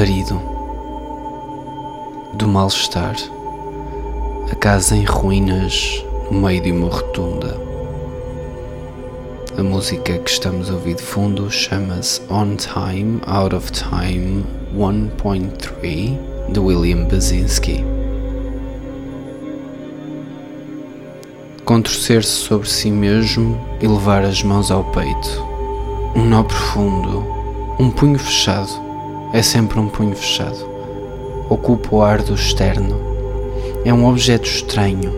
alarido do mal-estar, a casa em ruínas no meio de uma rotunda. A música que estamos a ouvir de fundo chama-se On Time, Out of Time 1.3 de William Basinski. Contorcer-se sobre si mesmo e levar as mãos ao peito. Um nó profundo, um punho fechado é sempre um punho fechado. Ocupa o ar do externo. É um objeto estranho,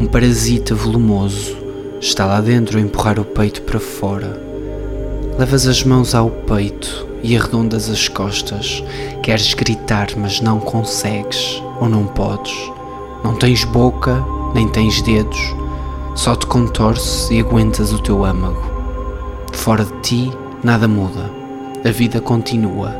um parasita volumoso. Está lá dentro a empurrar o peito para fora. Levas as mãos ao peito e arredondas as costas. Queres gritar, mas não consegues ou não podes. Não tens boca, nem tens dedos. Só te contorces e aguentas o teu âmago. Fora de ti, nada muda a vida continua,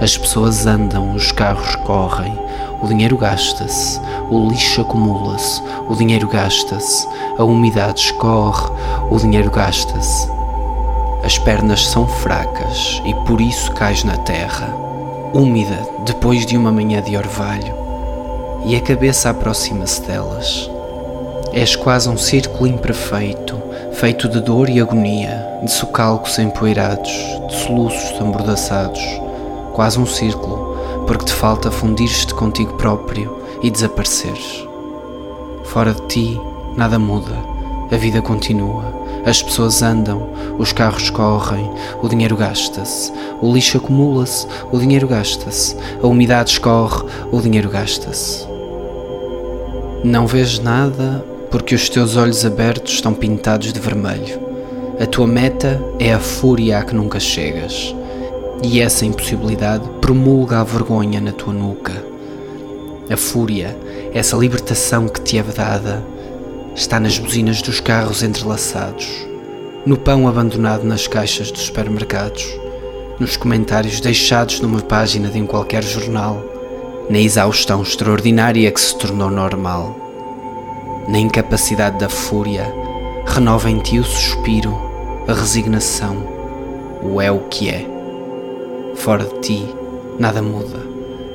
as pessoas andam, os carros correm, o dinheiro gasta-se, o lixo acumula-se, o dinheiro gasta-se, a umidade escorre, o dinheiro gasta-se. As pernas são fracas e por isso cais na terra, úmida depois de uma manhã de orvalho, e a cabeça aproxima-se delas. És quase um círculo imperfeito, feito de dor e agonia, de socalcos empoeirados, de soluços amordaçados, quase um círculo, porque te falta fundir-te contigo próprio e desapareceres. Fora de ti, nada muda, a vida continua, as pessoas andam, os carros correm, o dinheiro gasta-se, o lixo acumula-se, o dinheiro gasta-se, a umidade escorre, o dinheiro gasta-se. Não vês nada porque os teus olhos abertos estão pintados de vermelho. A tua meta é a fúria a que nunca chegas, e essa impossibilidade promulga a vergonha na tua nuca. A fúria, essa libertação que te é dada, está nas buzinas dos carros entrelaçados, no pão abandonado nas caixas dos supermercados, nos comentários deixados numa página de um qualquer jornal, na exaustão extraordinária que se tornou normal na incapacidade da fúria, renova em ti o suspiro, a resignação, o é o que é. Fora de ti, nada muda.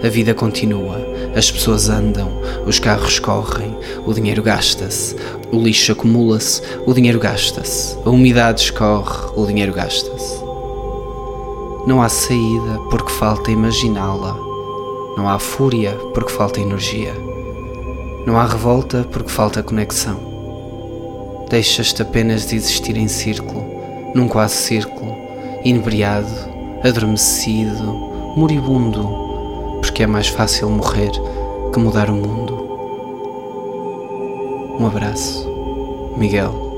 A vida continua, as pessoas andam, os carros correm, o dinheiro gasta-se, o lixo acumula-se, o dinheiro gasta-se, a umidade escorre, o dinheiro gasta-se. Não há saída porque falta imaginá-la, não há fúria porque falta energia. Não há revolta porque falta conexão. Deixas-te apenas de existir em círculo, num quase círculo, inebriado, adormecido, moribundo, porque é mais fácil morrer que mudar o mundo. Um abraço, Miguel.